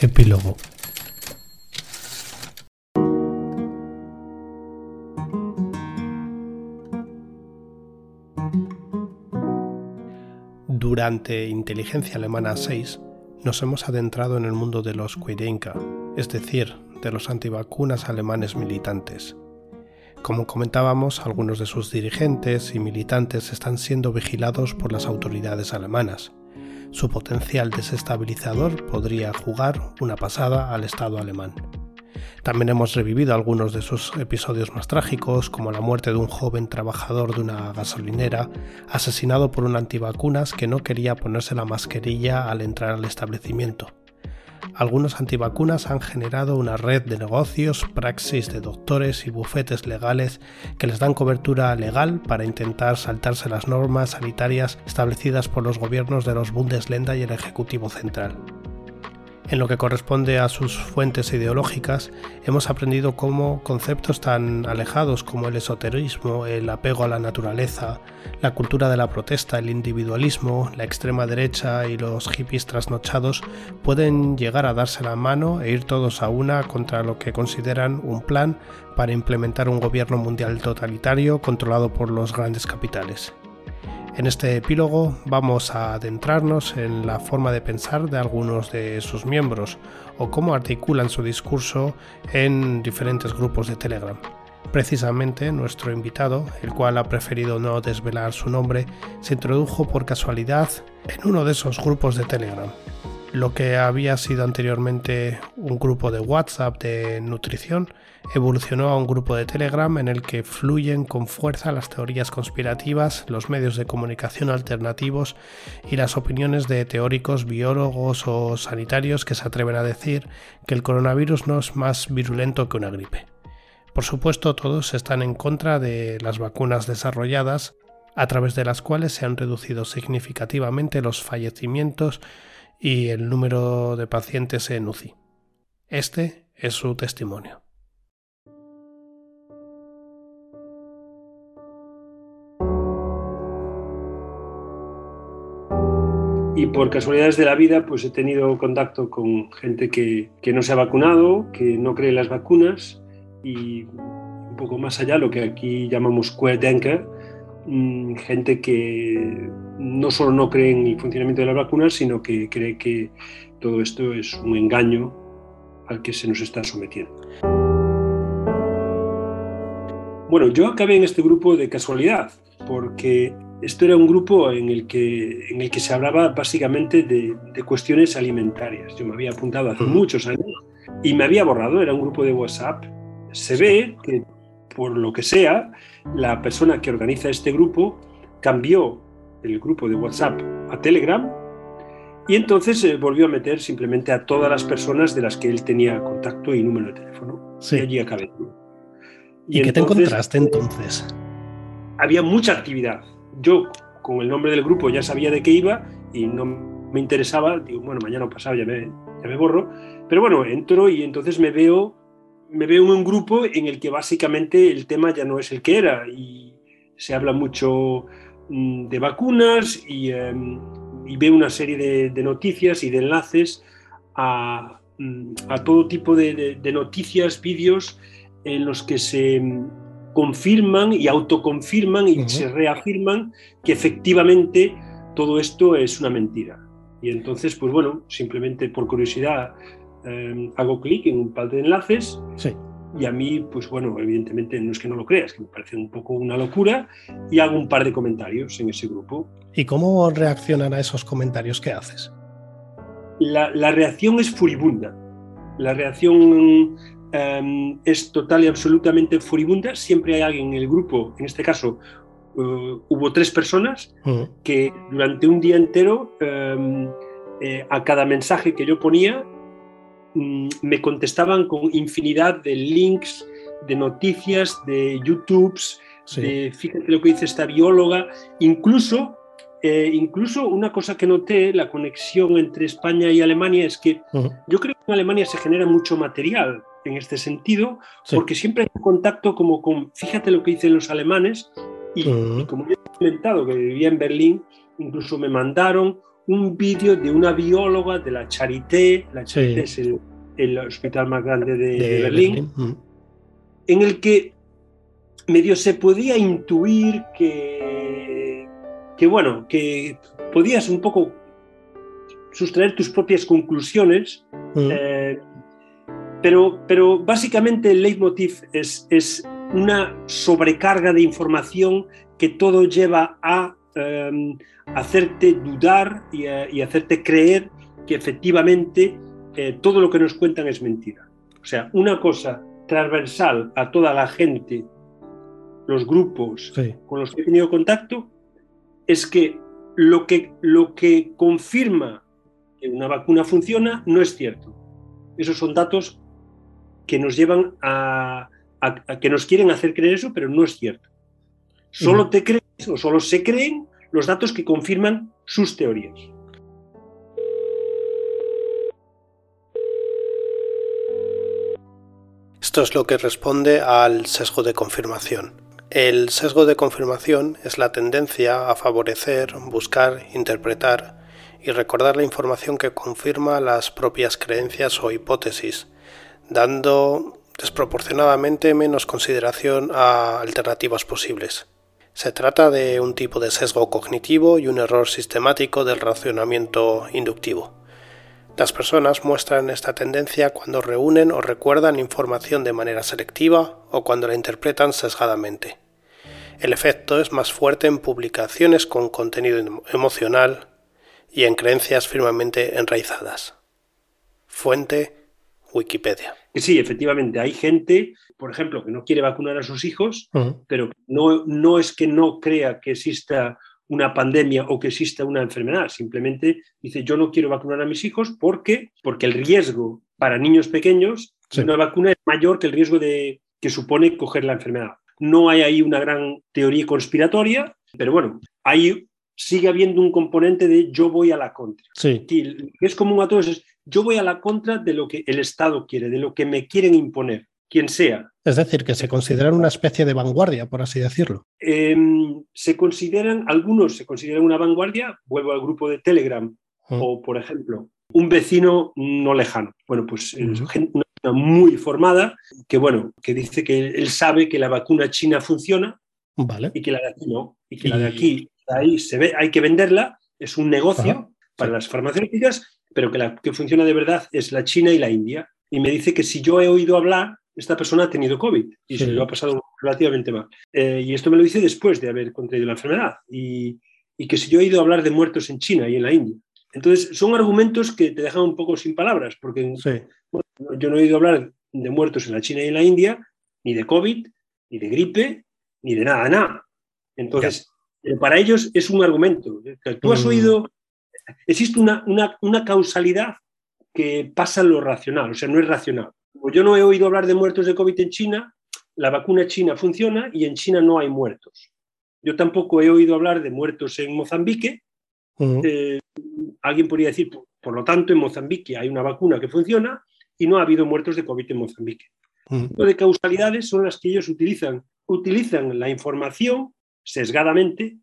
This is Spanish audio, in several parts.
Epílogo Durante Inteligencia Alemana 6 nos hemos adentrado en el mundo de los Querenka, es decir, de los antivacunas alemanes militantes. Como comentábamos, algunos de sus dirigentes y militantes están siendo vigilados por las autoridades alemanas. Su potencial desestabilizador podría jugar una pasada al Estado alemán. También hemos revivido algunos de sus episodios más trágicos, como la muerte de un joven trabajador de una gasolinera, asesinado por un antivacunas que no quería ponerse la mascarilla al entrar al establecimiento algunos antivacunas han generado una red de negocios, praxis de doctores y bufetes legales que les dan cobertura legal para intentar saltarse las normas sanitarias establecidas por los gobiernos de los Bundesländer y el Ejecutivo Central. En lo que corresponde a sus fuentes ideológicas, hemos aprendido cómo conceptos tan alejados como el esoterismo, el apego a la naturaleza, la cultura de la protesta, el individualismo, la extrema derecha y los hippies trasnochados pueden llegar a darse la mano e ir todos a una contra lo que consideran un plan para implementar un gobierno mundial totalitario controlado por los grandes capitales. En este epílogo vamos a adentrarnos en la forma de pensar de algunos de sus miembros o cómo articulan su discurso en diferentes grupos de Telegram. Precisamente nuestro invitado, el cual ha preferido no desvelar su nombre, se introdujo por casualidad en uno de esos grupos de Telegram lo que había sido anteriormente un grupo de WhatsApp de nutrición evolucionó a un grupo de Telegram en el que fluyen con fuerza las teorías conspirativas, los medios de comunicación alternativos y las opiniones de teóricos, biólogos o sanitarios que se atreven a decir que el coronavirus no es más virulento que una gripe. Por supuesto, todos están en contra de las vacunas desarrolladas, a través de las cuales se han reducido significativamente los fallecimientos y el número de pacientes en UCI. Este es su testimonio. Y por casualidades de la vida, pues he tenido contacto con gente que, no se ha vacunado, que no cree en las vacunas y un poco más allá, lo que aquí llamamos Querdenker, mm, gente que no solo no cree en el funcionamiento de las vacunas, sino que cree que todo esto es un engaño al que se nos está sometiendo. Bueno, yo acabé en este grupo de casualidad, porque esto era un grupo en el que, en el que se hablaba básicamente de, cuestiones alimentarias. Yo me había apuntado hace muchos años y me había borrado, era un grupo de WhatsApp. Se ve que, por lo que sea, la persona que organiza este grupo cambió el grupo de WhatsApp a Telegram y entonces se volvió a meter simplemente a todas las personas de las que él tenía contacto y número de teléfono. Y allí acabé. ¿Y, qué te encontraste entonces? Había mucha actividad. Yo, con el nombre del grupo, ya sabía de qué iba y no me interesaba. Digo, bueno, mañana o pasado ya me, ya me borro. Pero bueno, entro y entonces me veo, me veo en un grupo en el que básicamente el tema ya no es el que era y se habla mucho Mm, de vacunas em, y, ve una serie de, noticias y de enlaces a, mm, todo tipo de, noticias, vídeos en los que se mm, confirman y autoconfirman y se reafirman que efectivamente todo esto es una mentira. Y entonces, pues bueno, simplemente por curiosidad em, hago clic en un par de enlaces sí. Y a mí, pues bueno, evidentemente no es que no lo creas, que me parece un poco una locura y hago un par de comentarios en ese grupo. ¿Y cómo reaccionan a esos comentarios que haces? La, la reacción es furibunda. La reacción em, es total y absolutamente furibunda. Siempre hay alguien en el grupo, en este caso uh, hubo tres personas, que durante un día entero em, eh, a cada mensaje que yo ponía Mm, me contestaban con infinidad de links, de noticias, de YouTubes, de fíjate lo que dice esta bióloga, incluso, eh, incluso una cosa que noté, la conexión entre España y Alemania, es que yo creo que en Alemania se genera mucho material en este sentido, porque siempre hay contacto como con, fíjate lo que dicen los alemanes, y, y como ya he comentado que vivía en Berlín, incluso me mandaron un vídeo de una bióloga de la Charité, la Charité es el, hospital más grande de, Berlín, mm. en el que medio se podía intuir que, que, bueno, que podías un poco sustraer tus propias conclusiones, mm. eh, pero, pero básicamente el leitmotiv es, es una sobrecarga de información que todo lleva a em, hacerte dudar y, hacerte creer que efectivamente eh, todo lo que nos cuentan es mentira. O sea, una cosa transversal a toda la gente, los grupos con los que he tenido contacto, es que lo que, lo que confirma que una vacuna funciona no es cierto. Esos son datos que nos llevan a, que nos quieren hacer creer eso, pero no es cierto. Solo te crees o solo se creen los datos que confirman sus teorías. Esto es lo que responde al sesgo de confirmación. El sesgo de confirmación es la tendencia a favorecer, buscar, interpretar y recordar la información que confirma las propias creencias o hipótesis, dando desproporcionadamente menos consideración a alternativas posibles. Se trata de un tipo de sesgo cognitivo y un error sistemático del racionamiento inductivo. Las personas muestran esta tendencia cuando reúnen o recuerdan información de manera selectiva o cuando la interpretan sesgadamente. El efecto es más fuerte en publicaciones con contenido emocional y en creencias firmemente enraizadas. Fuente Wikipedia. Sí, efectivamente, hay gente, por ejemplo, que no quiere vacunar a sus hijos, pero no, no es que no crea que exista una pandemia o que exista una enfermedad, simplemente dice yo no quiero vacunar a mis hijos porque, porque el riesgo para niños pequeños de una vacuna es mayor que el riesgo de, que supone coger la enfermedad. No hay ahí una gran teoría conspiratoria, pero bueno, hay, sigue habiendo un componente de yo voy a la contra. Sí. es común a todos es yo voy a la contra de lo que el Estado quiere, de lo que me quieren imponer, quien sea. Es decir, que se consideran una especie de vanguardia, por así decirlo. Em, se consideran, algunos se consideran una vanguardia, vuelvo al grupo de Telegram, o por ejemplo, un vecino no lejano. Bueno, pues una persona muy formada, que bueno, que dice que él sabe que la vacuna china funciona vale. y que la de aquí no, y que la de aquí, ahí se ve, hay que venderla, es un negocio para las farmacéuticas pero que la que funciona de verdad es la China y la India. Y me dice que si yo he oído hablar, esta persona ha tenido COVID y se lo ha pasado relativamente mal. Eh, y esto me lo dice después de haber contraído la enfermedad. Y, y, que si yo he oído hablar de muertos en China y en la India. Entonces, son argumentos que te dejan un poco sin palabras, porque yo no he oído hablar de muertos en la China y en la India, ni de COVID, ni de gripe, ni de nada, nada. Entonces, para ellos es un argumento. Tú has mm. oído existe una, una, causalidad que pasa lo racional, o sea, no es racional. Como yo no he oído hablar de muertos de COVID en China, la vacuna china funciona y en China no hay muertos. Yo tampoco he oído hablar de muertos en Mozambique. Eh, alguien podría decir, por, lo tanto, en Mozambique hay una vacuna que funciona y no ha habido muertos de COVID en Mozambique. Lo de causalidades son las que ellos utilizan. Utilizan la información sesgadamente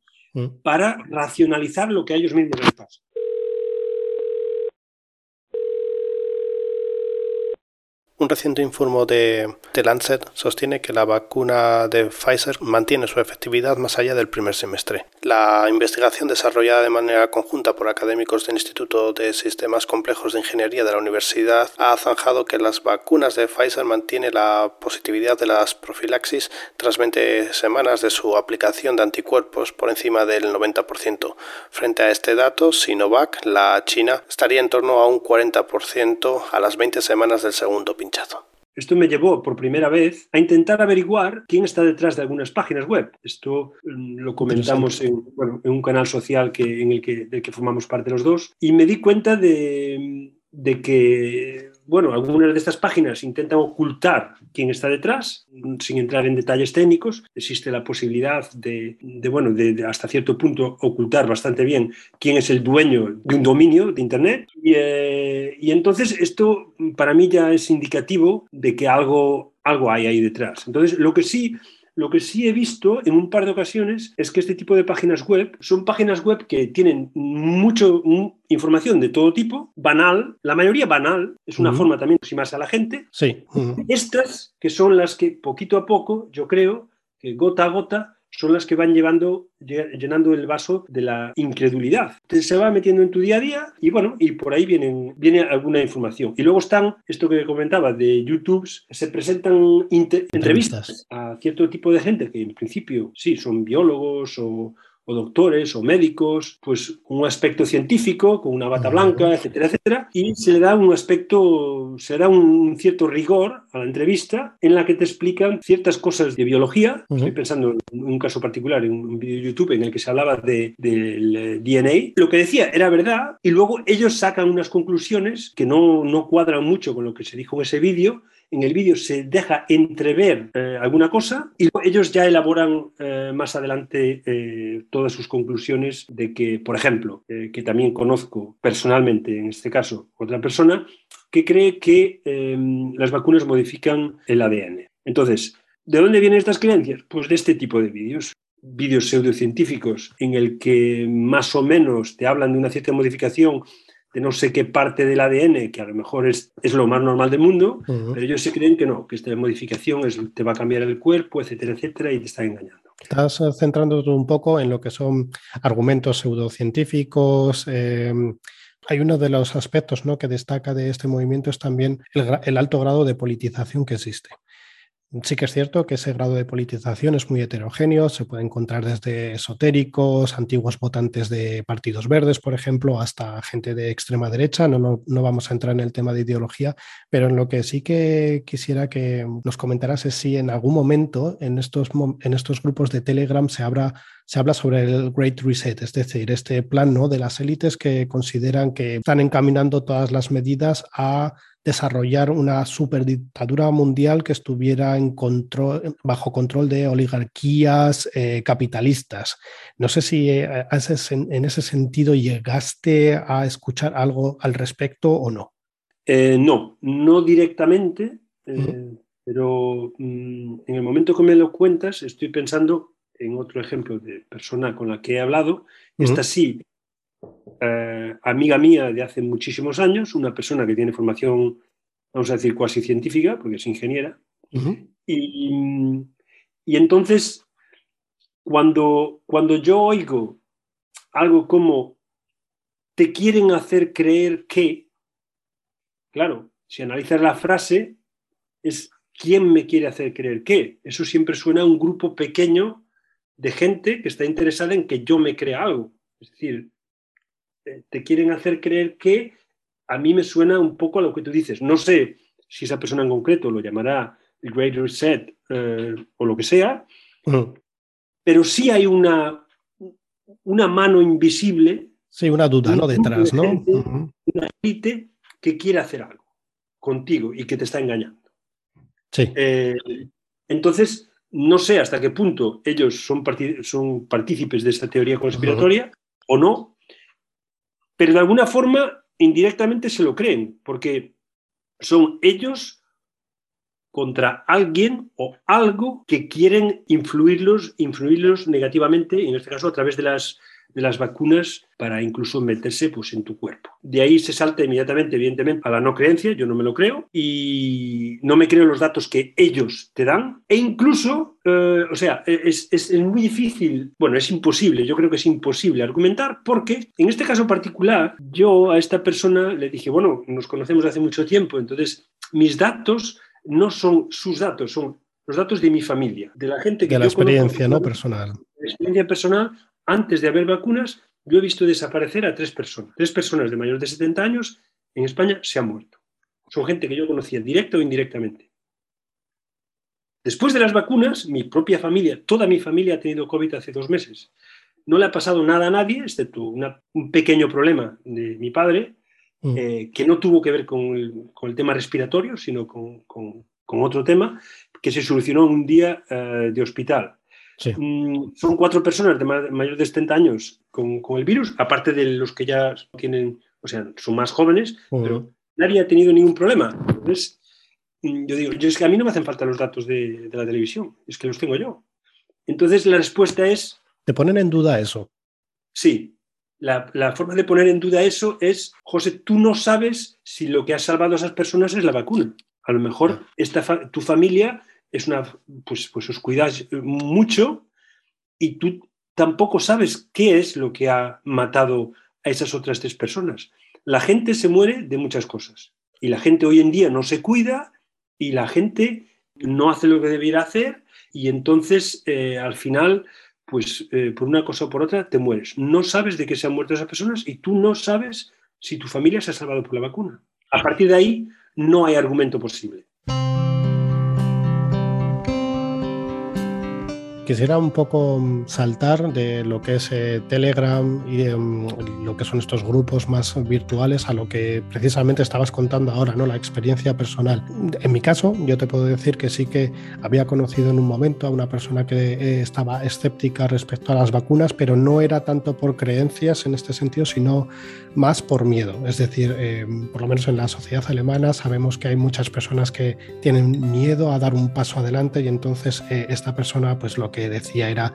para racionalizar lo que a ellos mismos les pasa. Un reciente informe de, de, Lancet sostiene que la vacuna de Pfizer mantiene su efectividad más allá del primer semestre. La investigación desarrollada de manera conjunta por académicos del Instituto de Sistemas Complejos de Ingeniería de la Universidad ha zanjado que las vacunas de Pfizer mantienen la positividad de las profilaxis tras 20 semanas de su aplicación de anticuerpos por encima del 90%. Frente a este dato, Sinovac, la China, estaría en torno a un 40% a las 20 semanas del segundo pinchazo. Esto me llevó por primera vez a intentar averiguar quién está detrás de algunas páginas web. Esto mm, lo comentamos en, un canal social que, en el que, del que formamos parte los dos y me di cuenta de, de que bueno, algunas de estas páginas intentan ocultar quién está detrás, sin entrar en detalles técnicos. Existe la posibilidad de, bueno, de, hasta cierto punto ocultar bastante bien quién es el dueño de un dominio de Internet. Y, eh, y entonces esto para mí ya es indicativo de que algo, algo hay ahí detrás. Entonces, lo que sí Lo que sí he visto en un par de ocasiones es que este tipo de páginas web son páginas web que tienen mucho información de todo tipo, banal, la mayoría banal, es una forma también de aproximarse a la gente. Sí. Estas que son las que poquito a poco, yo creo, que gota a gota son las que van llevando, llenando el vaso de la incredulidad. se va metiendo en tu día a día y bueno, y por ahí vienen, viene alguna información. Y luego están, esto que comentaba, de YouTube, se presentan entrevistas a cierto tipo de gente que en principio sí, son biólogos o o doctores o médicos, pues con un aspecto científico, con una bata blanca, etcétera, etcétera, y se le da un aspecto, se da un cierto rigor a la entrevista en la que te explican ciertas cosas de biología. Estoy pensando en un caso particular, en un vídeo de YouTube en el que se hablaba de, del eh, DNA. Lo que decía era verdad y luego ellos sacan unas conclusiones que no, no cuadran mucho con lo que se dijo en ese vídeo en el vídeo se deja entrever eh, alguna cosa y ellos ya elaboran eh, más adelante eh, todas sus conclusiones de que, por ejemplo, que también conozco personalmente, en este caso, otra persona, que cree que em, las vacunas modifican el ADN. Entonces, ¿de dónde vienen estas creencias? Pues de este tipo de vídeos vídeos pseudocientíficos en el que más o menos te hablan de una cierta modificación de no sé qué parte del ADN, que a lo mejor es, es lo más normal del mundo, pero ellos se creen que no, que esta modificación es, te va a cambiar el cuerpo, etcétera, etcétera, y te están engañando. Estás centrándote un poco en lo que son argumentos pseudocientíficos. Em, hay uno de los aspectos ¿no? que destaca de este movimiento es también el alto grado de politización que existe. Sí que es cierto que ese grado de politización es muy heterogéneo, se puede encontrar desde esotéricos, antiguos votantes de partidos verdes, por ejemplo, hasta gente de extrema derecha. No, no, vamos a entrar en el tema de ideología, pero en lo que sí que quisiera que nos comentaras es si en algún momento en estos, en estos grupos de Telegram se, se habla sobre el Great Reset, es decir, este plan ¿no? de las élites que consideran que están encaminando todas las medidas a desarrollar una superdictadura mundial que estuviera en control, bajo control de oligarquías eh, capitalistas. No sé si eh, en ese sentido llegaste a escuchar algo al respecto o no. Eh, no, no directamente, pero mm, en el momento que me lo cuentas estoy pensando en otro ejemplo de persona con la que he hablado. Esta sí eh, amiga mía de hace muchísimos años, una persona que tiene formación, vamos a decir, cuasi científica, porque es ingeniera. y, entonces, cuando, cuando yo oigo algo como te quieren hacer creer que, claro, si analizas la frase, es quién me quiere hacer creer que. Eso siempre suena a un grupo pequeño de gente que está interesada en que yo me crea algo. Es decir, te quieren hacer creer que a mí me suena un poco a lo que tú dices. No sé si esa persona en concreto lo llamará el Great Reset eh, o lo que sea, pero sí hay una, una mano invisible. Sí, una duda, ¿no? Detrás, ¿no? Una élite que quiere hacer algo contigo y que te está engañando. Sí. Eh, entonces, no sé hasta qué punto ellos son, son partícipes de esta teoría conspiratoria o no, pero de alguna forma indirectamente se lo creen, porque son ellos contra alguien o algo que quieren influirlos, influirlos negativamente, en este caso a través de las de las vacunas para incluso meterse pues, en tu cuerpo. De ahí se salta inmediatamente, evidentemente, a la no creencia, yo no me lo creo, y no me creo los datos que ellos te dan, e incluso, eh, o sea, es, es, muy difícil, bueno, es imposible, yo creo que es imposible argumentar, porque en este caso particular, yo a esta persona le dije, bueno, nos conocemos hace mucho tiempo, entonces mis datos no son sus datos, son los datos de mi familia, de la gente que... De la experiencia, ¿no? Personal. La experiencia personal antes de haber vacunas, yo he visto desaparecer a tres personas. Tres personas de mayores de 70 años en España se han muerto. Son gente que yo conocía directa o indirectamente. Después de las vacunas, mi propia familia, toda mi familia ha tenido COVID hace dos meses. No le ha pasado nada a nadie, excepto un pequeño problema de mi padre, mm. eh, que no tuvo que ver con el, tema respiratorio, sino con, otro tema, que se solucionó un día eh, de hospital. Mm, son cuatro personas de mayores de 70 años con, el virus, aparte de los que ya tienen, o sea, son más jóvenes, pero nadie ha tenido ningún problema. Entonces, mm, yo digo, yo es que a mí no me hacen falta los datos de, de la televisión, es que los tengo yo. Entonces la respuesta es... ¿Te ponen en duda eso? Sí, la, la, forma de poner en duda eso es, José, tú no sabes si lo que ha salvado a esas personas es la vacuna. A lo mejor esta, tu familia es una, pues, pues os cuidáis mucho y tú tampoco sabes qué es lo que ha matado a esas otras tres personas. La gente se muere de muchas cosas y la gente hoy en día no se cuida y la gente no hace lo que debiera hacer y entonces eh, al final pues eh, por una cosa o por otra te mueres. No sabes de qué se han muerto esas personas y tú no sabes si tu familia se ha salvado por la vacuna. A partir de ahí no hay argumento posible. Quisiera un poco mm, saltar de lo que es eh, Telegram y em, lo que son estos grupos más virtuales a lo que precisamente estabas contando ahora, ¿no? La experiencia personal. En mi caso, yo te puedo decir que sí que había conocido en un momento a una persona que eh, estaba escéptica respecto a las vacunas, pero no era tanto por creencias en este sentido, sino más por miedo. Es decir, em, por lo menos en la sociedad alemana sabemos que hay muchas personas que tienen miedo a dar un paso adelante y entonces eh, esta persona pues lo que decía era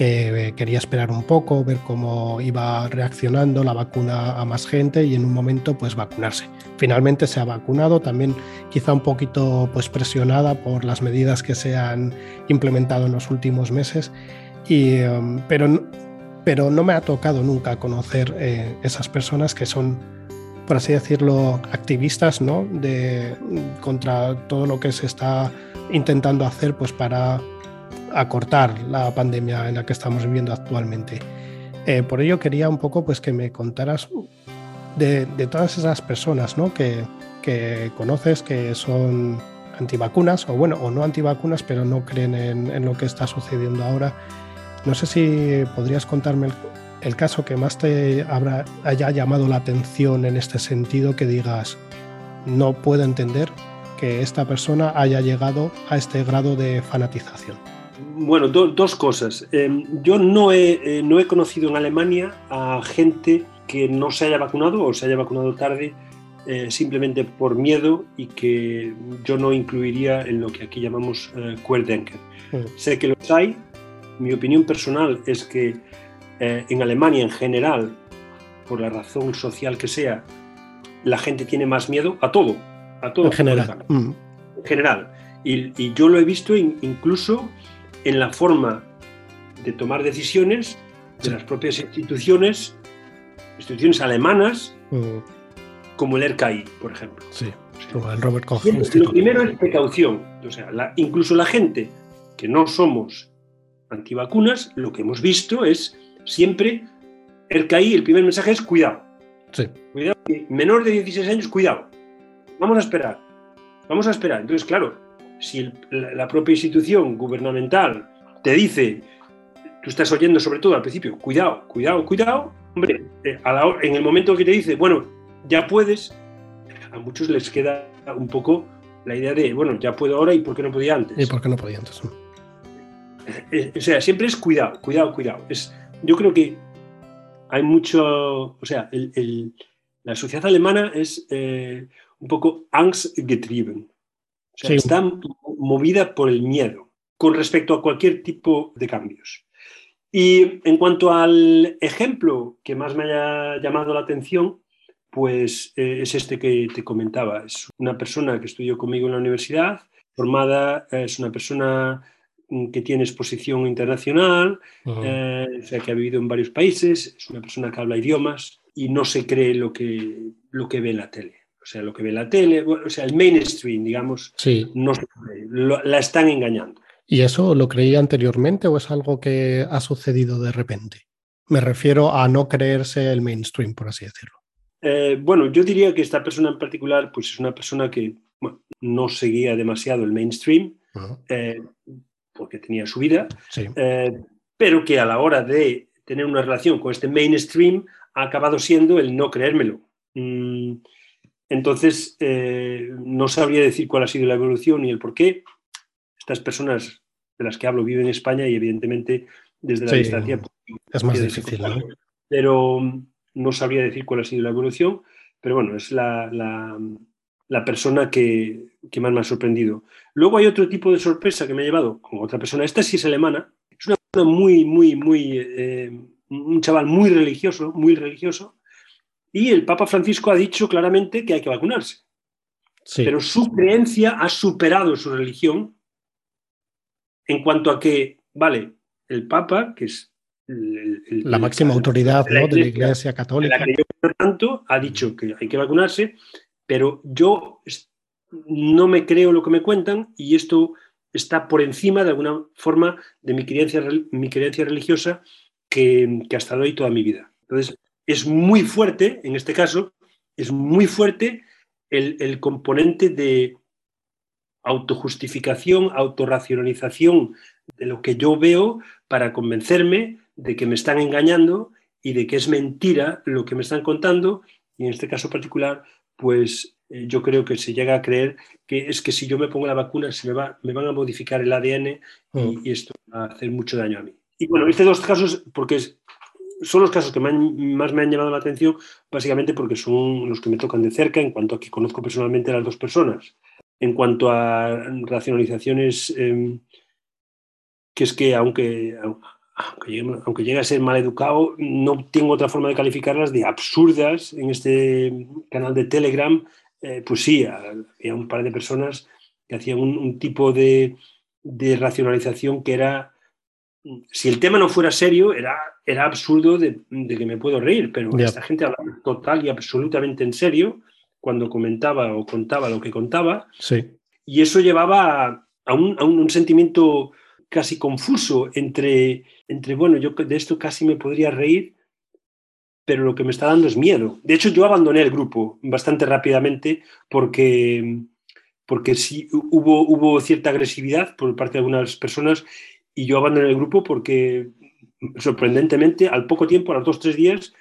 que eh, quería esperar un poco, ver cómo iba reaccionando la vacuna a más gente y en un momento pues vacunarse. Finalmente se ha vacunado, también quizá un poquito pues presionada por las medidas que se han implementado en los últimos meses, y, em, pero, pero no me ha tocado nunca conocer eh, esas personas que son por así decirlo, activistas ¿no? de, contra todo lo que se está intentando hacer pues, para acortar la pandemia en la que estamos viviendo actualmente. Eh, por ello quería un poco pues, que me contaras de, todas esas personas ¿no? que, que, conoces que son antivacunas, o bueno, o no antivacunas, pero no creen en, lo que está sucediendo ahora. No sé si podrías contarme el, caso que más te habrá, haya llamado la atención en este sentido, que digas, no puedo entender que esta persona haya llegado a este grado de fanatización. Bueno, dos cosas. Em, yo no he, eh, no he conocido en Alemania a gente que no se haya vacunado o se haya vacunado tarde eh, simplemente por miedo y que yo no incluiría en lo que aquí llamamos eh, Querdenker. Mm. Sé que los hay. Mi opinión personal es que en Alemania en general, por la razón social que sea, la gente tiene más miedo a todo. A todo. En general. Mm. En general. Y, y, yo lo he visto incluso en la forma de tomar decisiones de las propias instituciones, instituciones alemanas, mm. como el RKI, por ejemplo. Sí, el Robert Koch Lo primero es precaución. O sea, incluso la gente que no somos antivacunas, lo que hemos visto es siempre RKI, el primer mensaje es cuidado. Sí. Cuidado, menor de 16 años, cuidado. Vamos a esperar. Vamos a esperar. Entonces, claro, si la propia institución gubernamental te dice, tú estás oyendo sobre todo al principio, cuidado, cuidado, cuidado, hombre, eh, en el momento que te dice, bueno, ya puedes, a muchos les queda un poco la idea de, bueno, ya puedo ahora y por qué no podía antes. ¿Y por qué no podía antes? Eh, eh, o sea, siempre es cuidado, cuidado, cuidado. Es, yo creo que hay mucho, o sea, la sociedad alemana es un poco angstgetrieben está movida por el miedo con respecto a cualquier tipo de cambios. Y en cuanto al ejemplo que más me haya llamado la atención, pues eh, es este que te comentaba. Es una persona que estudió conmigo en la universidad, formada, es una persona mm, que tiene exposición internacional, eh, o sea, que ha vivido en varios países, es una persona que habla idiomas y no se cree lo que, lo que ve en la tele o sea, lo que ve la tele, o sea, el mainstream, digamos, no la están engañando. ¿Y eso lo creía anteriormente o es algo que ha sucedido de repente? Me refiero a no creerse el mainstream, por así decirlo. Eh, bueno, yo diría que esta persona en particular, pues es una persona que no seguía demasiado el mainstream, eh, porque tenía su vida, eh, pero que a la hora de tener una relación con este mainstream ha acabado siendo el no creérmelo. Mm, entonces, eh, no sabría decir cuál ha sido la evolución y el por qué. Estas personas de las que hablo viven en España y evidentemente desde la distancia... Pues, es más difícil, ¿no? Pero mm, no sabría decir cuál ha sido la evolución, pero bueno, es la, la persona que, más me ha sorprendido. Luego hay otro tipo de sorpresa que me ha llevado con otra persona. Esta sí es alemana. Es una persona muy, muy, muy, eh, un chaval muy religioso, muy religioso. Y el Papa Francisco ha dicho claramente que hay que vacunarse. Pero su creencia ha superado su religión en cuanto a que, vale, el Papa, que es la máxima autoridad de la Iglesia Católica, tanto, ha dicho que hay que vacunarse, pero yo no me creo lo que me cuentan y esto está por encima de alguna forma de mi creencia, mi creencia religiosa que, que hasta hoy toda mi vida. Entonces, es muy fuerte, en este caso, es muy fuerte el, componente de autojustificación, autorracionalización de lo que yo veo para convencerme de que me están engañando y de que es mentira lo que me están contando. Y en este caso particular, pues eh, yo creo que se llega a creer que es que si yo me pongo la vacuna se me, va, me van a modificar el ADN mm. y, esto va a hacer mucho daño a mí. Y bueno, estos dos casos, porque son los casos que más me han llamado la atención, básicamente porque son los que me tocan de cerca en cuanto a que conozco personalmente a las dos personas. En cuanto a racionalizaciones, em, que es que aunque, aunque llegue, a ser mal educado, no tengo otra forma de calificarlas de absurdas en este canal de Telegram. Eh, pues sí, había un par de personas que hacían un, tipo de, racionalización que era, si el tema no fuera serio, era, era absurdo de, que me puedo reír, pero esta gente hablaba total y absolutamente en serio cuando comentaba o contaba lo que contaba. Sí. Y eso llevaba a un, a un sentimiento casi confuso entre, entre, bueno, yo de esto casi me podría reír, pero lo que me está dando es miedo. De hecho, yo abandoné el grupo bastante rápidamente porque, porque sí hubo, hubo cierta agresividad por parte de algunas personas y yo abandoné el grupo porque, sorprendentemente, al poco tiempo, a los dos o tres días,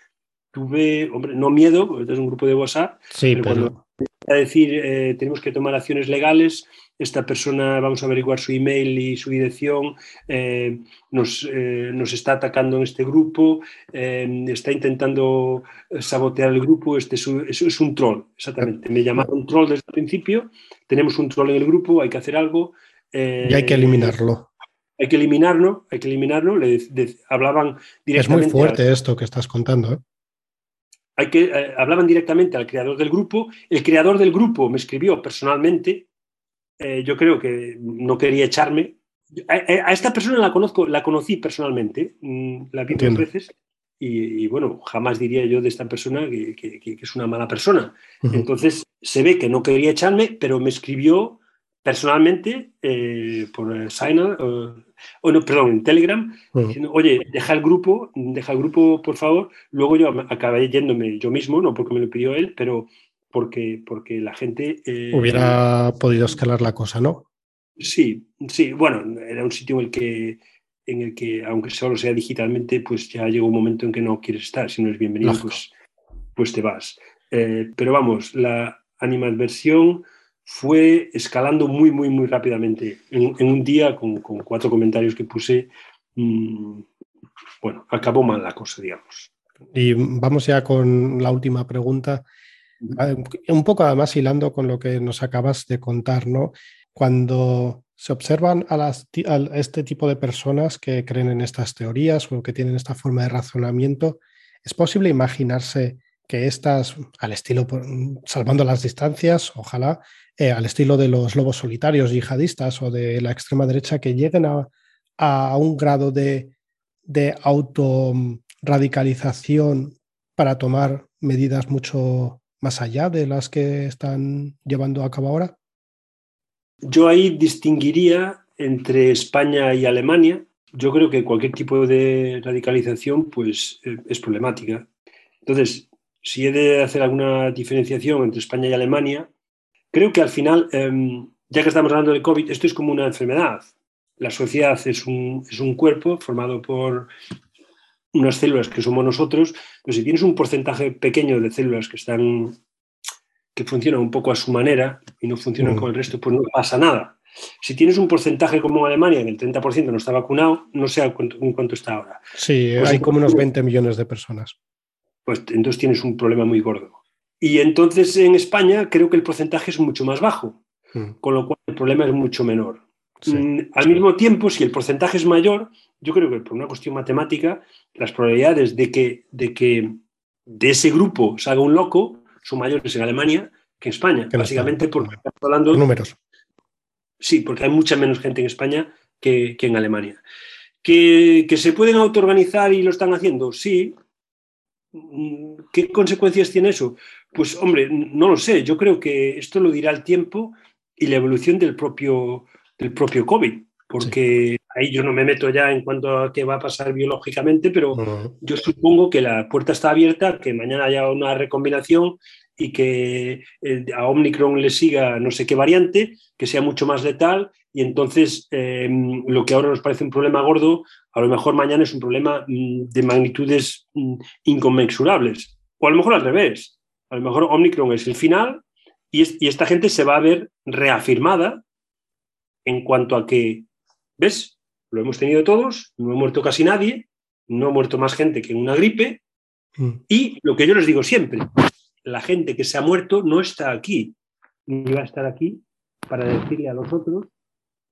tuve, hombre, no miedo, porque es un grupo de WhatsApp, sí, pero, cuando a decir eh, tenemos que tomar acciones legales, esta persona vamos a averiguar su email y su dirección, eh, nos, eh, nos, está atacando en este grupo, está intentando sabotear el grupo, este es un, es, un troll, exactamente. Me llamaron troll desde el principio, tenemos un troll en el grupo, hay que hacer algo. y hay que eliminarlo. Hay que eliminarlo, hay que eliminarlo. Le, hablaban directamente. Es muy fuerte esto que estás contando. ¿eh? que, eh, hablaban directamente al creador del grupo, el creador del grupo me escribió personalmente, eh, yo creo que no quería echarme. A, esta persona la conozco, la conocí personalmente, mm, la vi dos veces, y, bueno, jamás diría yo de esta persona que, es una mala persona. Entonces, se ve que no quería echarme, pero me escribió personalmente eh, por Signal, o no, perdón, en Telegram, diciendo, oye, deja el grupo, deja el grupo, por favor. Luego yo acabé yéndome yo mismo, no porque me lo pidió él, pero porque, porque la gente... Eh, Hubiera podido escalar la cosa, ¿no? Sí, sí, bueno, era un sitio en el que en el que, aunque solo sea digitalmente, pues ya llega un momento en que no quieres estar. Si no eres bienvenido, pues, pues te vas. Eh, pero vamos, la animadversión fue escalando muy, muy, muy rápidamente. En, un día, con, cuatro comentarios que puse, mm, bueno, acabó mal la cosa, digamos. Y vamos ya con la última pregunta. Ah, un poco además hilando con lo que nos acabas de contar, ¿no? Cuando se observan a, las, a, este tipo de personas que creen en estas teorías o que tienen esta forma de razonamiento, ¿es posible imaginarse que estas, al estilo, salvando las distancias, ojalá, eh, al estilo de los lobos solitarios yihadistas o de la extrema derecha, que lleguen a, un grado de, de autorradicalización para tomar medidas mucho más allá de las que están llevando a cabo ahora? Yo ahí distinguiría entre España y Alemania. Yo creo que cualquier tipo de radicalización pues, eh, es problemática. Entonces, si he de hacer alguna diferenciación entre España y Alemania, Creo que al final, em, ya que estamos hablando de COVID, esto es como una enfermedad. La sociedad es un, es un cuerpo formado por unas células que somos nosotros, pero si tienes un porcentaje pequeño de células que están que funcionan un poco a su manera y no funcionan mm. como el resto, pues no pasa nada. Si tienes un porcentaje como en Alemania, que el 30% no está vacunado, no sé en cuánto, está ahora. Sí, pues hay como unos 20 millones de personas. Pues entonces tienes un problema muy gordo. Y entonces en España creo que el porcentaje es mucho más bajo, mm. con lo cual el problema es mucho menor. Mm, al mismo tiempo, si el porcentaje es mayor, yo creo que por una cuestión matemática, las probabilidades de que de, que de ese grupo salga un loco son mayores en Alemania que en España, básicamente porque estamos hablando... Números. Sí, porque hay mucha menos gente en España que, en Alemania. ¿Que, ¿Que, se pueden autoorganizar y lo están haciendo? Sí. Mm, ¿Qué consecuencias tiene eso? Pues hombre, no lo sé. Yo creo que esto lo dirá el tiempo y la evolución del propio, del propio COVID, porque ahí yo no me meto ya en cuanto a qué va a pasar biológicamente, pero yo supongo que la puerta está abierta, que mañana haya una recombinación y que eh, a Omicron le siga no sé qué variante, que sea mucho más letal y entonces em, lo que ahora nos parece un problema gordo, a lo mejor mañana es un problema mm, de magnitudes mm, inconmensurables. O a lo mejor al revés. A lo mejor Omicron es el final y, y esta gente se va a ver reafirmada en cuanto a que, ¿ves? Lo hemos tenido todos, no ha muerto casi nadie, no ha muerto más gente que en una gripe. Mm. Y lo que yo les digo siempre, la gente que se ha muerto no está aquí, ni va a estar aquí para decirle a los otros,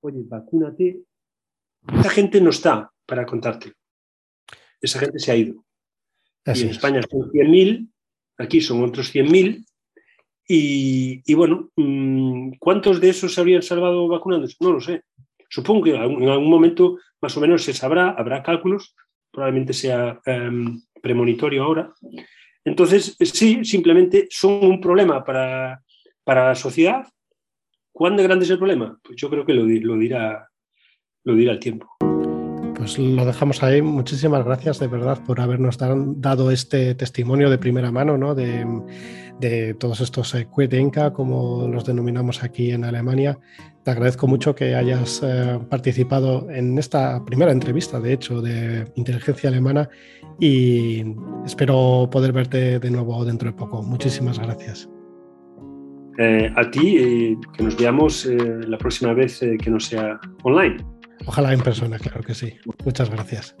oye, vacúnate. Esa gente no está para contarte. Esa gente se ha ido. y en España son 100.000, aquí son otros 100.000. Y, y, bueno, mm, ¿cuántos de esos se habrían salvado vacunándose? No lo sé. Supongo que en algún momento más o menos se sabrá, habrá cálculos, probablemente sea em, premonitorio ahora, entonces, sí, simplemente son un problema para, la sociedad. ¿Cuán de grande es el problema? Pues yo creo que lo, dirá, lo dirá el tiempo. Pues lo dejamos ahí. Muchísimas gracias de verdad por habernos dado este testimonio de primera mano ¿no? de, de todos estos eh, como los denominamos aquí en Alemania. Te agradezco mucho que hayas eh, participado en esta primera entrevista, de hecho, de inteligencia alemana y espero poder verte de nuevo dentro de poco. Muchísimas gracias. Eh, a ti, que nos veamos eh, la próxima vez que no sea online. Ojalá en persona, claro que sí. Muchas gracias.